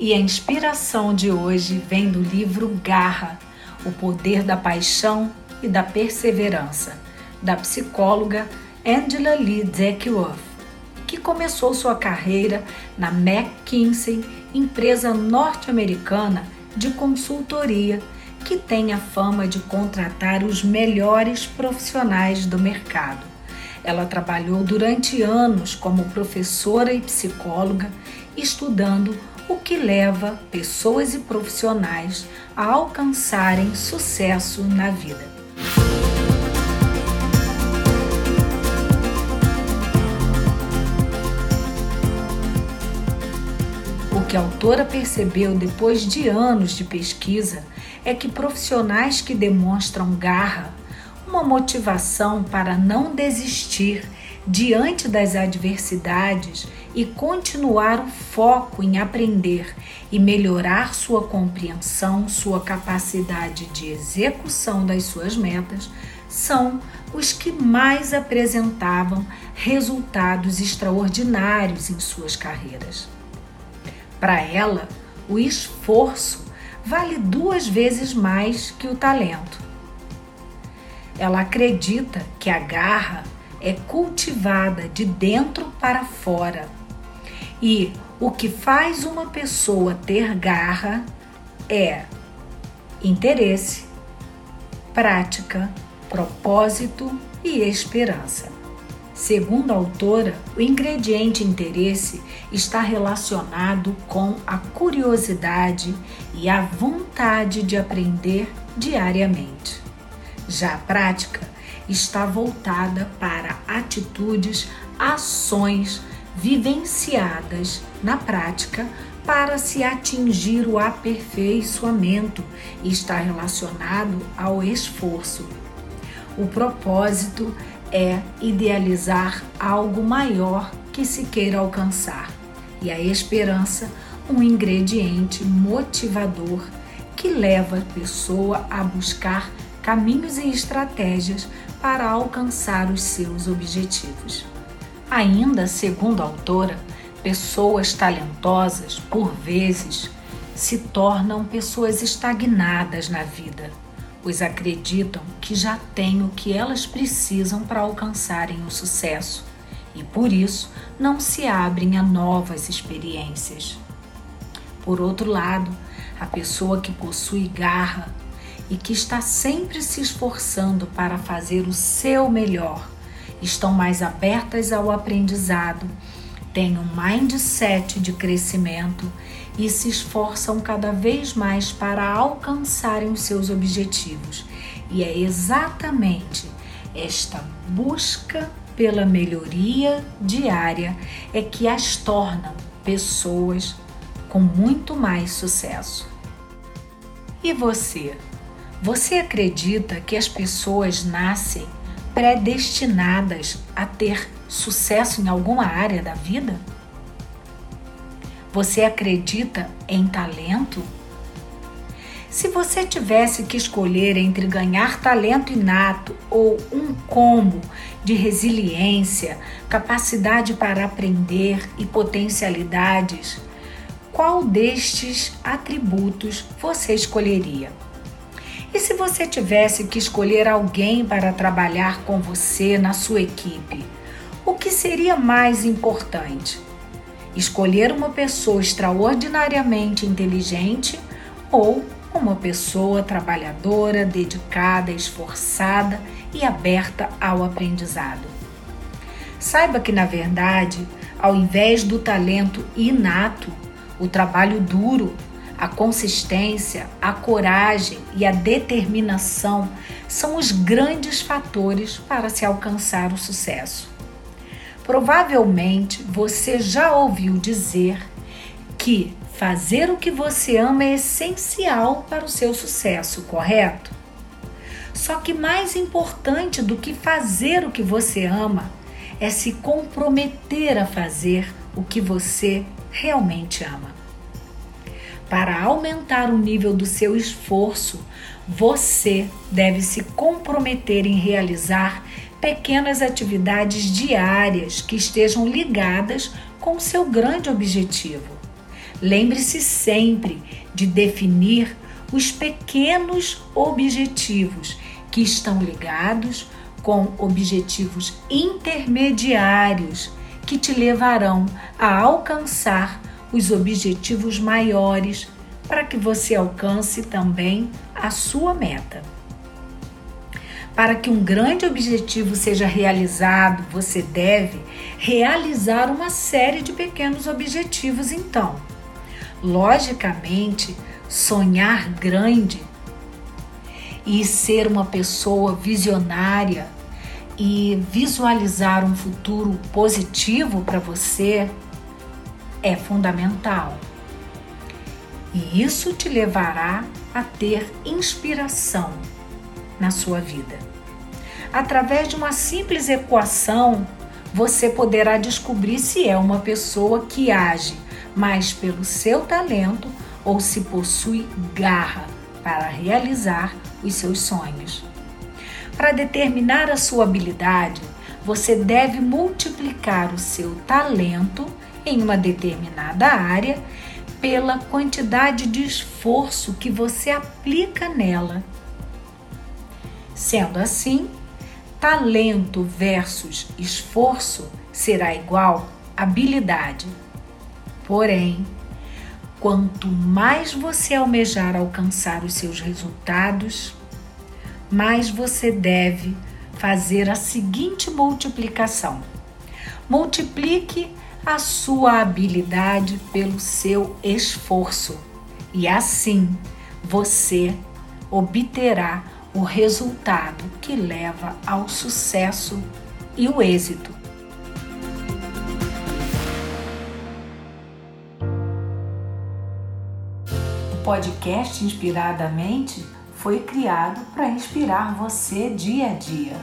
E a inspiração de hoje vem do livro Garra, O Poder da Paixão e da Perseverança, da psicóloga Angela Lee Duckworth, que começou sua carreira na McKinsey, empresa norte-americana de consultoria que tem a fama de contratar os melhores profissionais do mercado. Ela trabalhou durante anos como professora e psicóloga, estudando o que leva pessoas e profissionais a alcançarem sucesso na vida. O que a autora percebeu depois de anos de pesquisa é que profissionais que demonstram garra, uma motivação para não desistir diante das adversidades e continuar o foco em aprender e melhorar sua compreensão, sua capacidade de execução das suas metas, são os que mais apresentavam resultados extraordinários em suas carreiras. Para ela, o esforço vale duas vezes mais que o talento. Ela acredita que a garra é cultivada de dentro para fora. E o que faz uma pessoa ter garra é interesse, prática, propósito e esperança. Segundo a autora, o ingrediente interesse está relacionado com a curiosidade e a vontade de aprender diariamente. Já a prática está voltada para atitudes, ações vivenciadas na prática para se atingir o aperfeiçoamento e está relacionado ao esforço. O propósito é idealizar algo maior que se queira alcançar, e a esperança, um ingrediente motivador que leva a pessoa a buscar caminhos e estratégias para alcançar os seus objetivos. Ainda, segundo a autora, pessoas talentosas, por vezes, se tornam pessoas estagnadas na vida, pois acreditam que já têm o que elas precisam para alcançarem o sucesso e por isso não se abrem a novas experiências. Por outro lado, a pessoa que possui garra e que está sempre se esforçando para fazer o seu melhor, estão mais abertas ao aprendizado, têm um mindset de crescimento e se esforçam cada vez mais para alcançarem os seus objetivos. E é exatamente esta busca pela melhoria diária é que as tornam pessoas com muito mais sucesso. E você? Você acredita que as pessoas nascem predestinadas a ter sucesso em alguma área da vida? Você acredita em talento? Se você tivesse que escolher entre ganhar talento inato ou um combo de resiliência, capacidade para aprender e potencialidades, qual destes atributos você escolheria? E se você tivesse que escolher alguém para trabalhar com você na sua equipe, o que seria mais importante? Escolher uma pessoa extraordinariamente inteligente ou uma pessoa trabalhadora, dedicada, esforçada e aberta ao aprendizado? Saiba que, na verdade, ao invés do talento inato, o trabalho duro a consistência, a coragem e a determinação são os grandes fatores para se alcançar o sucesso. Provavelmente você já ouviu dizer que fazer o que você ama é essencial para o seu sucesso, correto? Só que mais importante do que fazer o que você ama é se comprometer a fazer o que você realmente ama. Para aumentar o nível do seu esforço, você deve se comprometer em realizar pequenas atividades diárias que estejam ligadas com o seu grande objetivo. Lembre-se sempre de definir os pequenos objetivos que estão ligados com objetivos intermediários que te levarão a alcançar os objetivos maiores para que você alcance também a sua meta. Para que um grande objetivo seja realizado, você deve realizar uma série de pequenos objetivos, então. Logicamente, sonhar grande e ser uma pessoa visionária e visualizar um futuro positivo para você é fundamental. E isso te levará a ter inspiração na sua vida. Através de uma simples equação, você poderá descobrir se é uma pessoa que age mais pelo seu talento ou se possui garra para realizar os seus sonhos. Para determinar a sua habilidade, você deve multiplicar o seu talento em uma determinada área pela quantidade de esforço que você aplica nela. Sendo assim, talento versus esforço será igual habilidade. Porém, quanto mais você almejar alcançar os seus resultados, mais você deve fazer a seguinte multiplicação: multiplique a sua habilidade pelo seu esforço, e assim você obterá o resultado que leva ao sucesso e o êxito. O podcast Inspiradamente foi criado para inspirar você dia a dia.